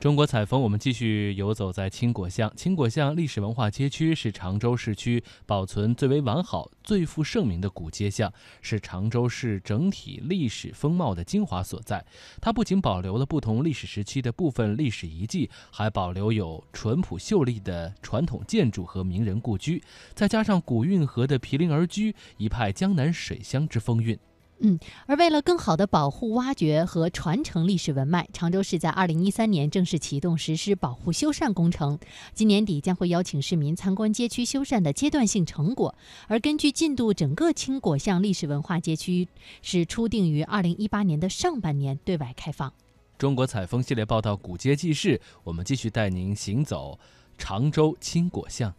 中国采风，我们继续游走在青果巷。青果巷历史文化街区是常州市区保存最为完好、最负盛名的古街巷，是常州市整体历史风貌的精华所在。它不仅保留了不同历史时期的部分历史遗迹，还保留有淳朴秀丽的传统建筑和名人故居，再加上古运河的毗邻而居，一派江南水乡之风韵。嗯，而为了更好的保护、挖掘和传承历史文脉，常州市在二零一三年正式启动实施保护修缮工程。今年底将会邀请市民参观街区修缮的阶段性成果。而根据进度，整个青果巷历史文化街区是初定于二零一八年的上半年对外开放。中国采风系列报道《古街记事》，我们继续带您行走常州青果巷。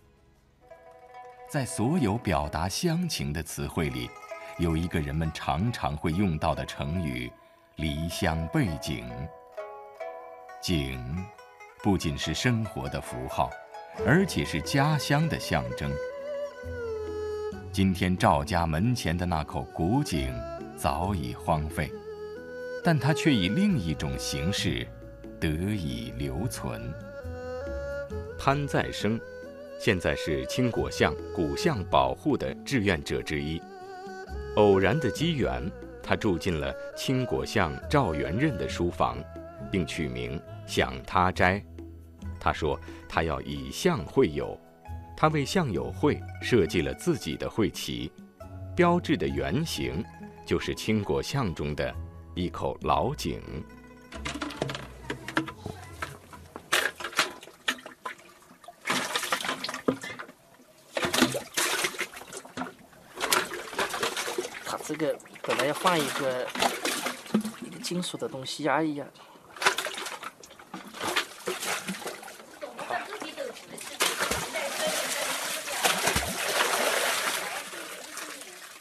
在所有表达乡情的词汇里。有一个人们常常会用到的成语“离乡背井”。井不仅是生活的符号，而且是家乡的象征。今天赵家门前的那口古井早已荒废，但它却以另一种形式得以留存。潘再生，现在是青果巷古巷保护的志愿者之一。偶然的机缘，他住进了青果巷赵元任的书房，并取名“享他斋”。他说：“他要以巷会友。”他为巷友会设计了自己的会旗，标志的原型就是青果巷中的一口老井。这个本来要放一个一个金属的东西呀，一样。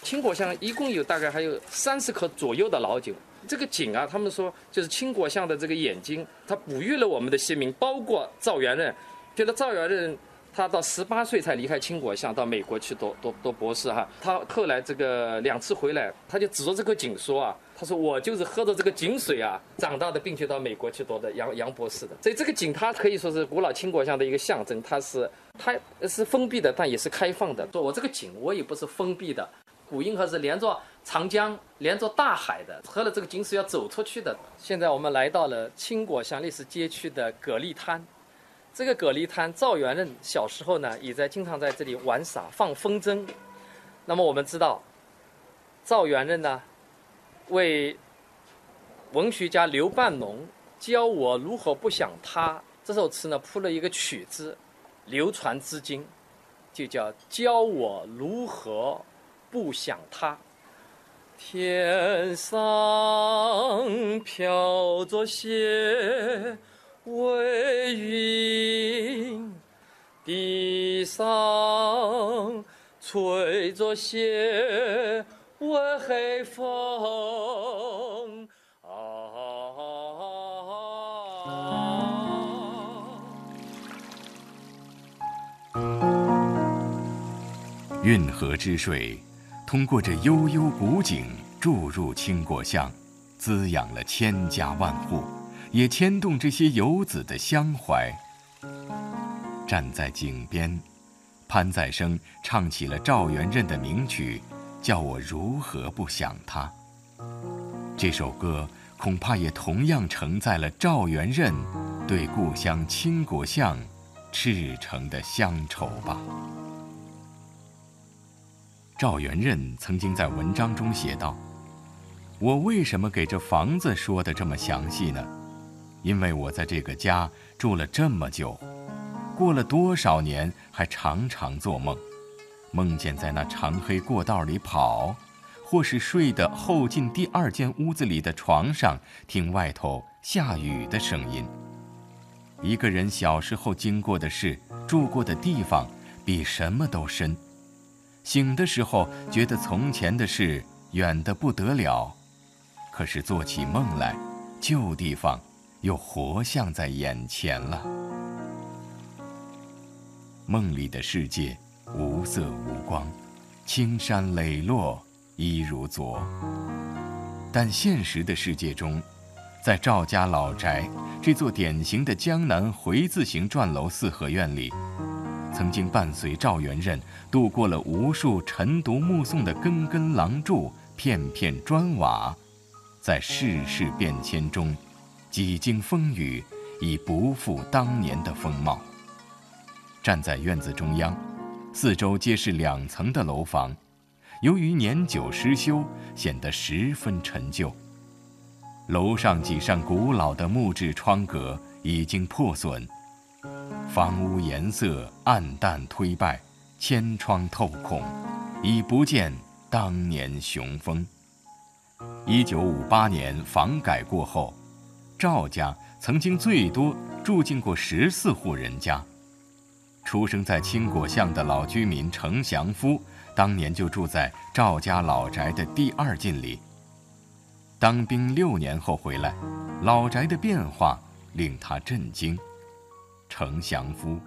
青果巷一共有大概还有三十颗左右的老井，这个井啊，他们说就是青果巷的这个眼睛，它哺育了我们的先民，包括赵元任，觉得赵元任。他到十八岁才离开青果巷，到美国去读读读博士哈。他后来这个两次回来，他就指着这个井说啊：“他说我就是喝着这个井水啊长大的，并且到美国去读的杨杨博士的。所以这个井它可以说是古老青果巷的一个象征，它是它是封闭的，但也是开放的。说我这个井我也不是封闭的，古运河是连着长江、连着大海的，喝了这个井水要走出去的。现在我们来到了青果巷历史街区的蛤蜊滩。这个蛤蜊滩，赵元任小时候呢，也在经常在这里玩耍、放风筝。那么我们知道，赵元任呢，为文学家刘半农教我如何不想他这首词呢，铺了一个曲子，流传至今，就叫教我如何不想他。天上飘着雪。为云，地上吹着雪，微风。啊！运河之水，通过这悠悠古井注入青果巷，滋养了千家万户。也牵动这些游子的乡怀。站在井边，潘再生唱起了赵元任的名曲，叫我如何不想他。这首歌恐怕也同样承载了赵元任对故乡青果巷赤诚的乡愁吧。赵元任曾经在文章中写道：“我为什么给这房子说的这么详细呢？”因为我在这个家住了这么久，过了多少年，还常常做梦，梦见在那长黑过道里跑，或是睡得后进第二间屋子里的床上，听外头下雨的声音。一个人小时候经过的事、住过的地方，比什么都深。醒的时候觉得从前的事远得不得了，可是做起梦来，旧地方又活像在眼前了。梦里的世界无色无光，青山磊落一如昨。但现实的世界中，在赵家老宅这座典型的江南回字形转楼四合院里，曾经伴随赵元任度过了无数晨读暮诵的根根廊柱、片片砖瓦，在世事变迁中，几经风雨，已不复当年的风貌。站在院子中央，四周皆是两层的楼房，由于年久失修，显得十分陈旧。楼上几扇古老的木质窗格已经破损，房屋颜色暗淡颓败，千窗透孔，已不见当年雄风。一九五八年房改过后，赵家曾经最多住进过十四户人家。出生在青果巷的老居民程祥夫，当年就住在赵家老宅的第二进里。当兵六年后回来，老宅的变化令他震惊。程祥夫，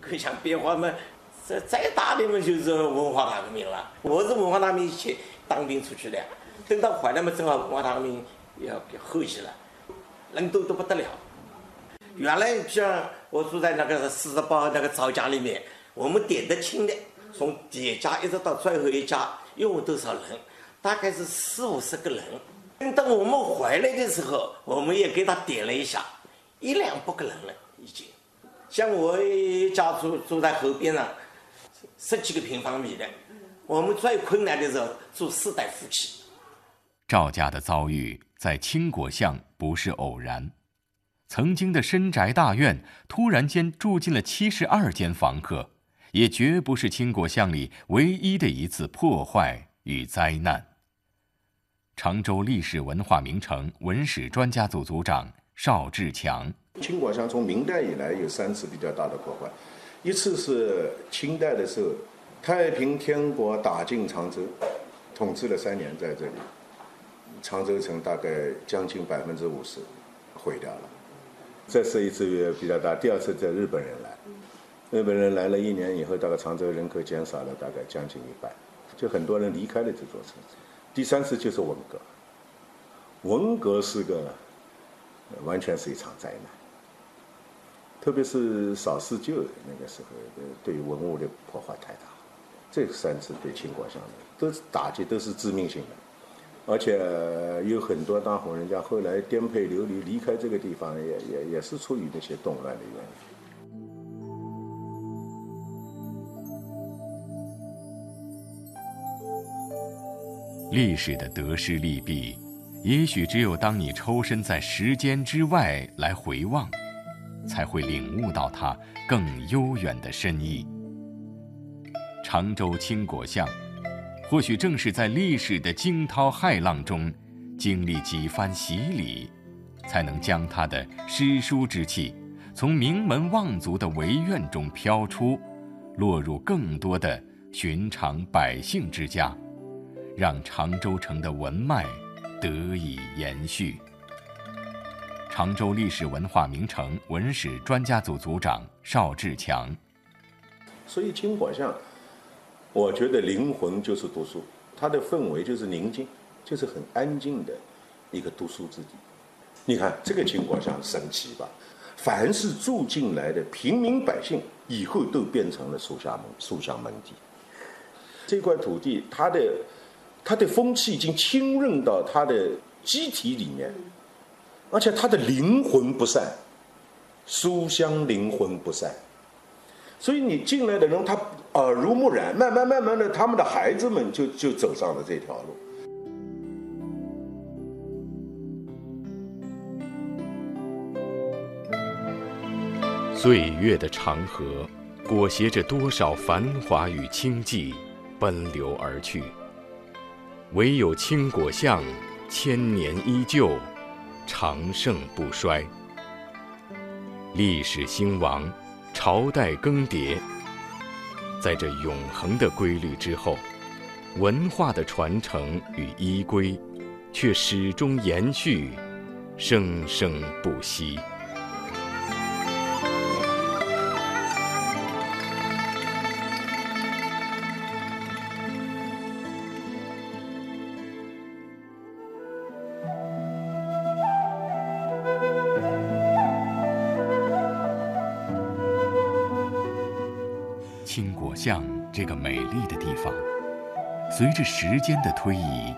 可想变化嘛，这再大的嘛就是文化大革命了。我是文化大革命去当兵出去的，等到回来嘛，正好文化大革命要后期了，人多得不得了。原来像我住在那个四十八那个赵家里面，我们点得清的，从第一家一直到最后一家，有多少人？大概是四五十个人。等我们回来的时候，我们也给他点了一下，一两百个人了已经。像我一家住住在河边上，十几个平方米的，我们最困难的时候住四代夫妻。赵家的遭遇在青果巷不是偶然。曾经的深宅大院，突然间住进了七十二间房客，也绝不是青果巷里唯一的一次破坏与灾难。常州历史文化名城文史专家组组长邵志强：青果巷从明代以来有三次比较大的破坏，一次是清代的时候，太平天国打进常州，统治了三年在这里，常州城大概将近百分之五十毁掉了。这是一次也比较大，第二次在日本人来，日本人来了一年以后，大概常州人口减少了大概将近一半，就很多人离开了这座城市。第三次就是文革，文革是个完全是一场灾难，特别是扫四旧那个时候，对文物的破坏太大，这三次对秦国相都是打击，都是致命性的。而且有很多大户人家后来颠沛流离离开这个地方，也也也是出于那些动乱的原因。历史的得失利弊，也许只有当你抽身在时间之外来回望，才会领悟到它更悠远的深意。常州青果巷。或许正是在历史的惊涛骇浪中，经历几番洗礼，才能将他的诗书之气，从名门望族的惟愿中飘出，落入更多的寻常百姓之家，让常州城的文脉得以延续。常州历史文化名城文史专家组组长邵志强，所以青果巷。我觉得灵魂就是读书，它的氛围就是宁静，就是很安静的一个读书之地。你看这个情况下神奇吧？凡是住进来的平民百姓，以后都变成了书香门书香门第。这块土地，它的它的风气已经浸润到它的机体里面，而且它的灵魂不散，书香灵魂不散。所以你进来的人，他耳濡目染，慢慢慢慢的，他们的孩子们就就走上了这条路。岁月的长河，裹挟着多少繁华与清寂，奔流而去。唯有青果巷，千年依旧，长盛不衰。历史兴亡。朝代更迭，在这永恒的规律之后，文化的传承与依归，却始终延续，生生不息。青果巷这个美丽的地方，随着时间的推移，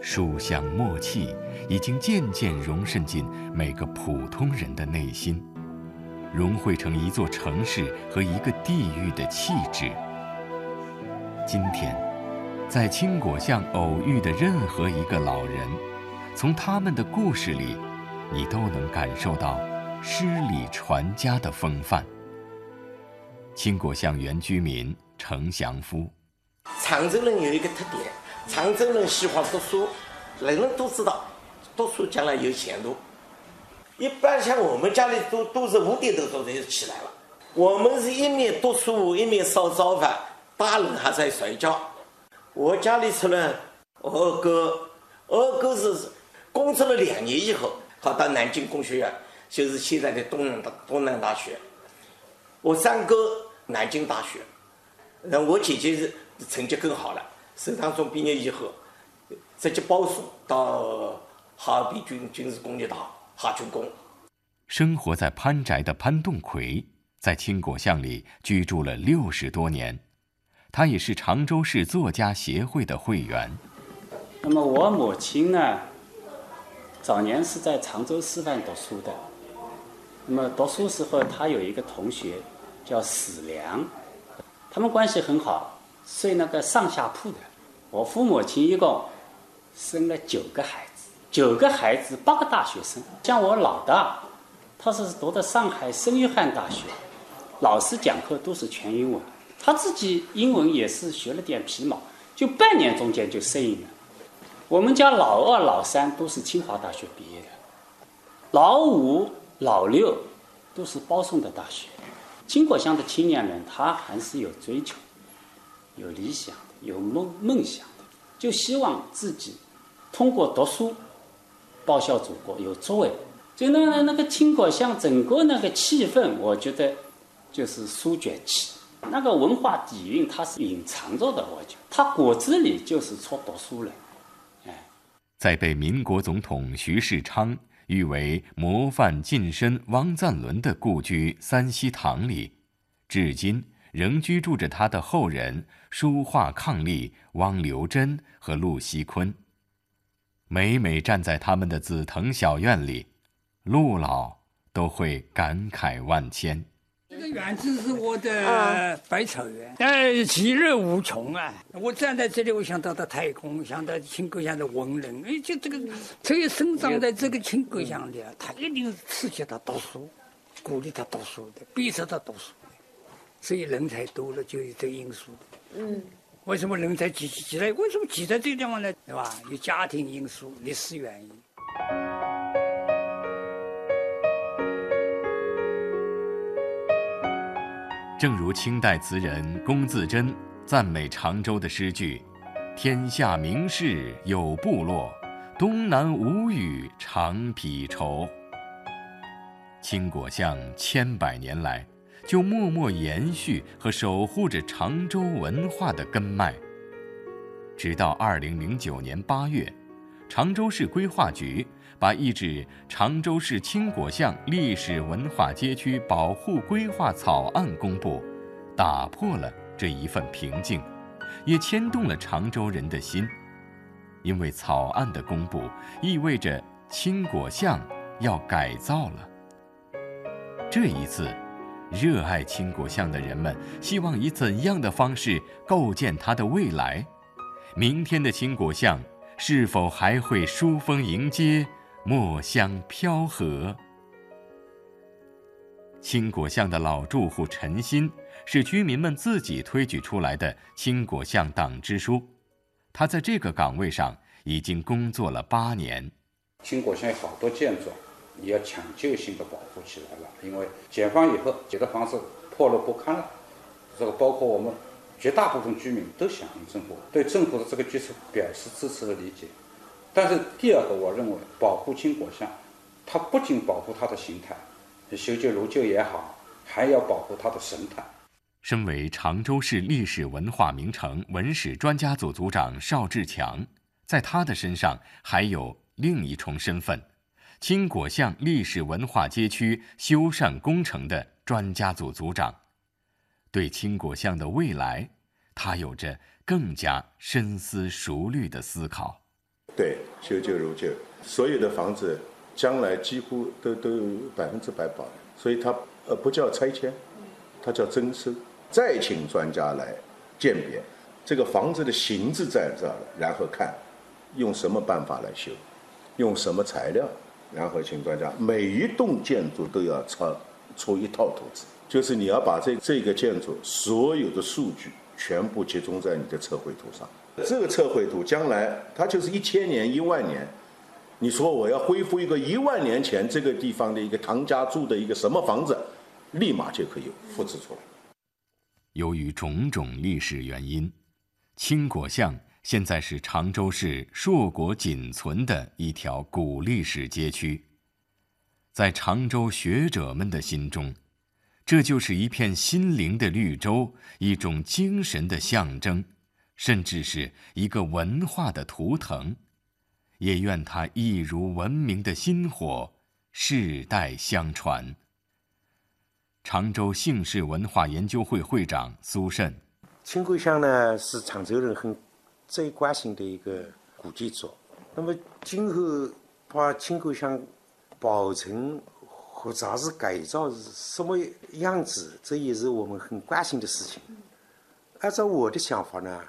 书香墨气已经渐渐融渗进每个普通人的内心，融汇成一座城市和一个地域的气质。今天，在青果巷偶遇的任何一个老人，从他们的故事里，你都能感受到诗礼传家的风范。青果巷原居民程祥夫，常州人有一个特点，常州人喜欢读书，人人都知道，读书将来有前途。一般像我们家里都都是五点多钟就起来了，我们是一面读书一面烧早饭，大人还在睡觉。我家里出了二哥，二哥是工作了两年以后考到南京工学院，就是现在的东南大东南大学。我三哥。南京大学，那我姐姐是成绩更好了，省长中毕业以后，直接保送到哈尔滨军军事工业大哈军工。生活在潘宅的潘栋奎，在青果巷里居住了六十多年，他也是常州市作家协会的会员。那么我母亲呢，早年是在常州师范读书的，那么读书时候，她有一个同学。叫史良，他们关系很好，睡那个上下铺的。我父母亲一共生了九个孩子，九个孩子八个大学生。像我老大，他是读的上海圣约翰大学，老师讲课都是全英文，他自己英文也是学了点皮毛，就半年中间就适应了。我们家老二、老三都是清华大学毕业的，老五、老六都是包送的大学。青果乡的青年人，他还是有追求、有理想、有梦梦想的，就希望自己通过读书报效祖国，有作为。就那那那个青果乡整个那个气氛，我觉得就是书卷气，那个文化底蕴它是隐藏着的。我觉得他骨子里就是出读书人。哎，在被民国总统徐世昌。誉为模范近身汪赞伦的故居三希堂里，至今仍居住着他的后人书画伉俪汪留真和陆锡坤。每每站在他们的紫藤小院里，陆老都会感慨万千。这个园子是我的百草园，哎，其乐无穷啊！我站在这里，我想到的太空，想到青果乡的文人，哎，就这个，只有生长在这个青果乡的，他一定是刺激他读书，鼓励他读书的，逼着他读书的，所以人才多了，就有这个因素。嗯，为什么人才挤挤挤来？为什么挤在这个地方呢？对吧？有家庭因素、历史原因。正如清代词人龚自珍赞美常州的诗句：“天下名士有部落，东南无语长匹绸。”青果巷千百年来就默默延续和守护着常州文化的根脉。直到二零零九年八月，常州市规划局。把一纸常州市青果巷历史文化街区保护规划草案公布，打破了这一份平静，也牵动了常州人的心。因为草案的公布意味着青果巷要改造了。这一次，热爱青果巷的人们希望以怎样的方式构建它的未来？明天的青果巷是否还会疏风迎接？墨香飘和。青果巷的老住户陈新是居民们自己推举出来的青果巷党支书，他在这个岗位上已经工作了八年。青果巷有好多建筑，你要抢救性的保护起来了，因为解放以后，几个房子破落不堪了。这个包括我们绝大部分居民都响应政府，对政府的这个举措表示支持和理解。但是第二个，我认为保护青果巷，它不仅保护它的形态，修旧如旧也好，还要保护它的神态。身为常州市历史文化名城文史专家组组长邵志强，在他的身上还有另一重身份：青果巷历史文化街区修缮工程的专家组组长。对青果巷的未来，他有着更加深思熟虑的思考。对，修旧如旧，所有的房子将来几乎都都百分之百保，所以它呃不叫拆迁，它叫增收。再请专家来鉴别这个房子的形制在这儿，然后看用什么办法来修，用什么材料，然后请专家每一栋建筑都要出出一套图纸，就是你要把这这个建筑所有的数据全部集中在你的测绘图上。这个测绘图将来它就是一千年、一万年，你说我要恢复一个一万年前这个地方的一个唐家住的一个什么房子，立马就可以复制出来。由于种种历史原因，青果巷现在是常州市硕果仅存的一条古历史街区。在常州学者们的心中，这就是一片心灵的绿洲，一种精神的象征，甚至是一个文化的图腾。也愿它一如文明的薪火，世代相传。常州姓氏文化研究会会长苏慎，青果巷呢是常州人很最关心的一个古建筑。那么今后把青果巷保存或者是改造是什么样子，这也是我们很关心的事情。按照我的想法呢，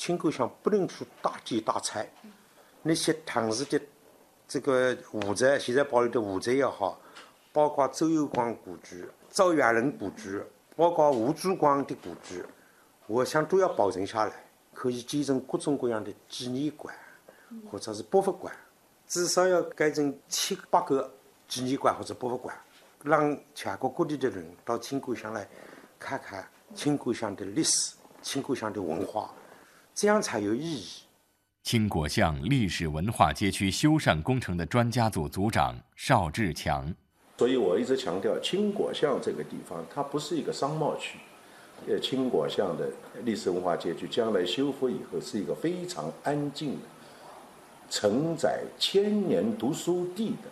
青果巷不能说大建大拆，那些唐时的这个武宅，现在保留的武宅也好，包括周有光故居。赵元任故居，包括吴祖光的故居，我想都要保存下来，可以建成各种各样的纪念馆，或者是博物馆，至少要改成七八个纪念馆或者博物馆，让全国各地的人到青果巷来看看青果巷的历史、青果巷的文化，这样才有意义。青果巷历史文化街区修缮工程的专家组组长邵志强。所以我一直强调，青果巷这个地方，它不是一个商贸区。呃，青果巷的历史文化街区将来修复以后，是一个非常安静的、承载千年读书地的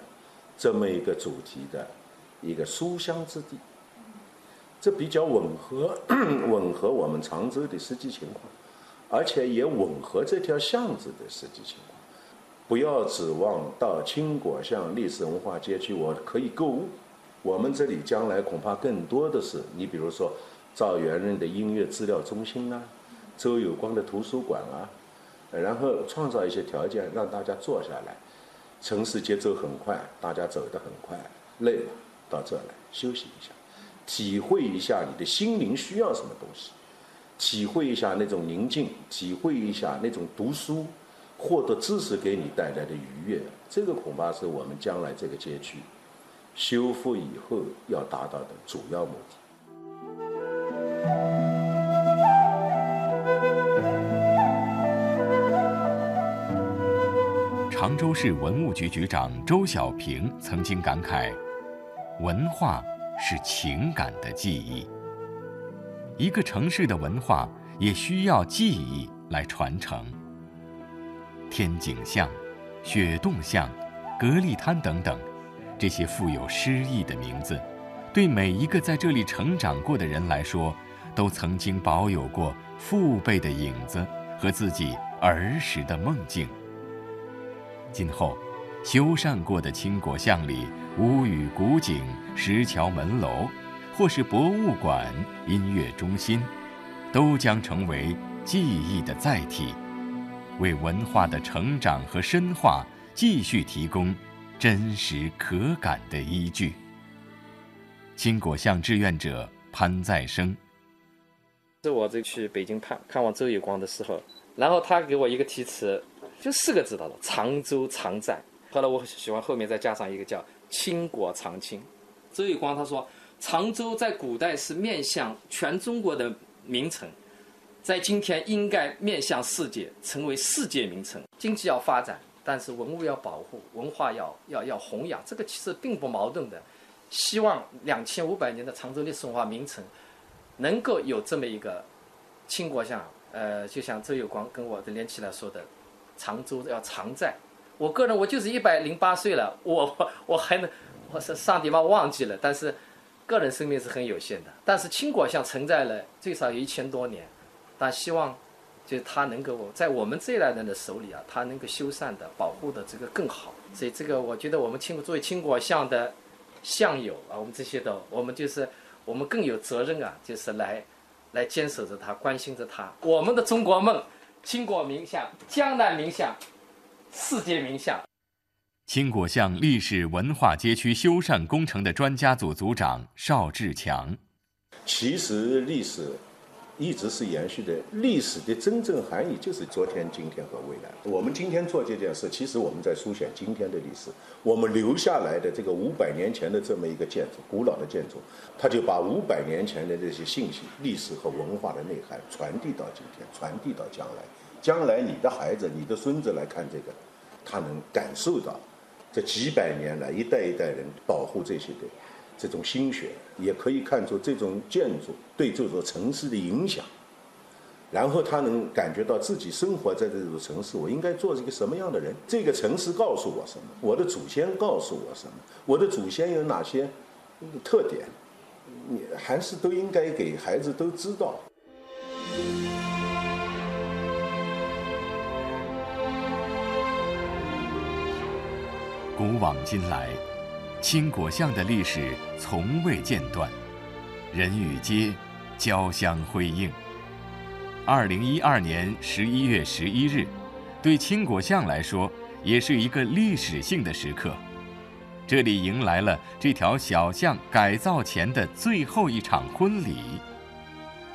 这么一个主题的一个书香之地。这比较吻合 吻合我们常州的实际情况，而且也吻合这条巷子的实际情况。不要指望到青果巷历史文化街区，我可以购物。我们这里将来恐怕更多的是，你比如说赵元任的音乐资料中心啊，周有光的图书馆啊，然后创造一些条件让大家坐下来。城市节奏很快，大家走得很快，累了到这来休息一下，体会一下你的心灵需要什么东西，体会一下那种宁静，体会一下那种读书。获得知识给你带来的愉悦，这个恐怕是我们将来这个街区修复以后要达到的主要目的。常州市文物局局长周小平曾经感慨：“文化是情感的记忆，一个城市的文化也需要记忆来传承。”天井巷、雪洞巷、蛤蜊滩等等，这些富有诗意的名字，对每一个在这里成长过的人来说，都曾经保有过父辈的影子和自己儿时的梦境。今后，修缮过的青果巷里，屋宇古井、石桥门楼，或是博物馆、音乐中心，都将成为记忆的载体。为文化的成长和深化继续提供真实可感的依据。青果巷志愿者潘再生，是我这去北京看看望周有光的时候，然后他给我一个题词，就四个字的了：常州常在。后来我喜欢后面再加上一个叫青果常青。周有光他说，常州在古代是面向全中国的名城。在今天应该面向世界，成为世界名城。经济要发展，但是文物要保护，文化要要要弘扬，这个其实并不矛盾的。希望两千五百年的常州历史文化名城，能够有这么一个倾国像，呃，就像周有光跟我的连起来说的，常州要常在。我个人我就是一百零八岁了，我我我还能，我是上帝把我忘记了，但是个人生命是很有限的。但是青果像存在了最少有一千多年，但希望就是它能够在我们这一代人的手里啊，它能够修缮的、保护的这个更好。所以这个我觉得我们青作为青果像的。向友啊，我们这些的，我们就是我们更有责任啊，就是来来坚守着它，关心着它。我们的中国梦，倾国名像，江南名像，世界名像。青果巷历史文化街区修缮工程的专家组组长邵志强。其实历史。一直是延续的历史的真正含义，就是昨天、今天和未来。我们今天做这件事，其实我们在书写今天的历史。我们留下来的这个五百年前的这么一个建筑，古老的建筑，它就把五百年前的这些信息、历史和文化的内涵传递到今天，传递到将来。将来你的孩子、你的孙子来看这个，他能感受到这几百年来一代一代人保护这些的。这种心血，也可以看出这种建筑对这座城市的影响。然后他能感觉到自己生活在这座城市，我应该做一个什么样的人？这个城市告诉我什么？我的祖先告诉我什么？我的祖先有哪些特点？你还是都应该给孩子都知道。古往今来。青果巷的历史从未间断，人与街交相辉映。二零一二年十一月十一日，对青果巷来说也是一个历史性的时刻。这里迎来了这条小巷改造前的最后一场婚礼。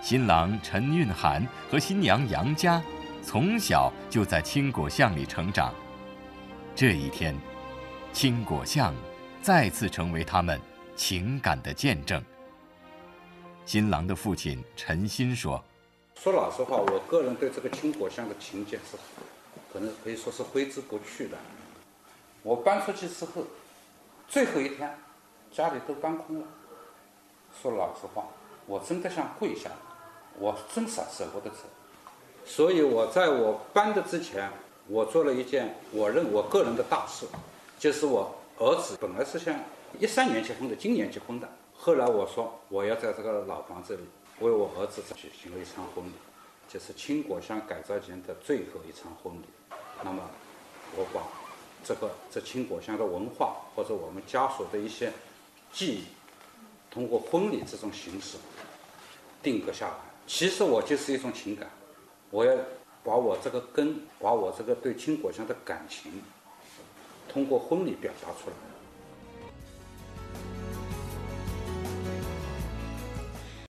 新郎陈韵涵和新娘杨佳从小就在青果巷里成长。这一天，青果巷。再次成为他们情感的见证。新郎的父亲陈鑫说：“说老实话，我个人对这个青果巷的情结是，可能可以说是挥之不去的。我搬出去之后，最后一天，家里都搬空了。说老实话，我真的想跪下，我真舍舍不得走。所以我在我搬的之前，我做了一件我认我个人的大事，就是我。”儿子本来是想一三年结婚的，今年结婚的。后来我说我要在这个老房子里为我儿子举行了一场婚礼，就是倾国巷改造前的最后一场婚礼。那么我把这个这倾国巷的文化或者我们家属的一些记忆，通过婚礼这种形式定格下来。其实我就是一种情感，我要把我这个根，把我这个对倾国巷的感情。通过婚礼表达出来。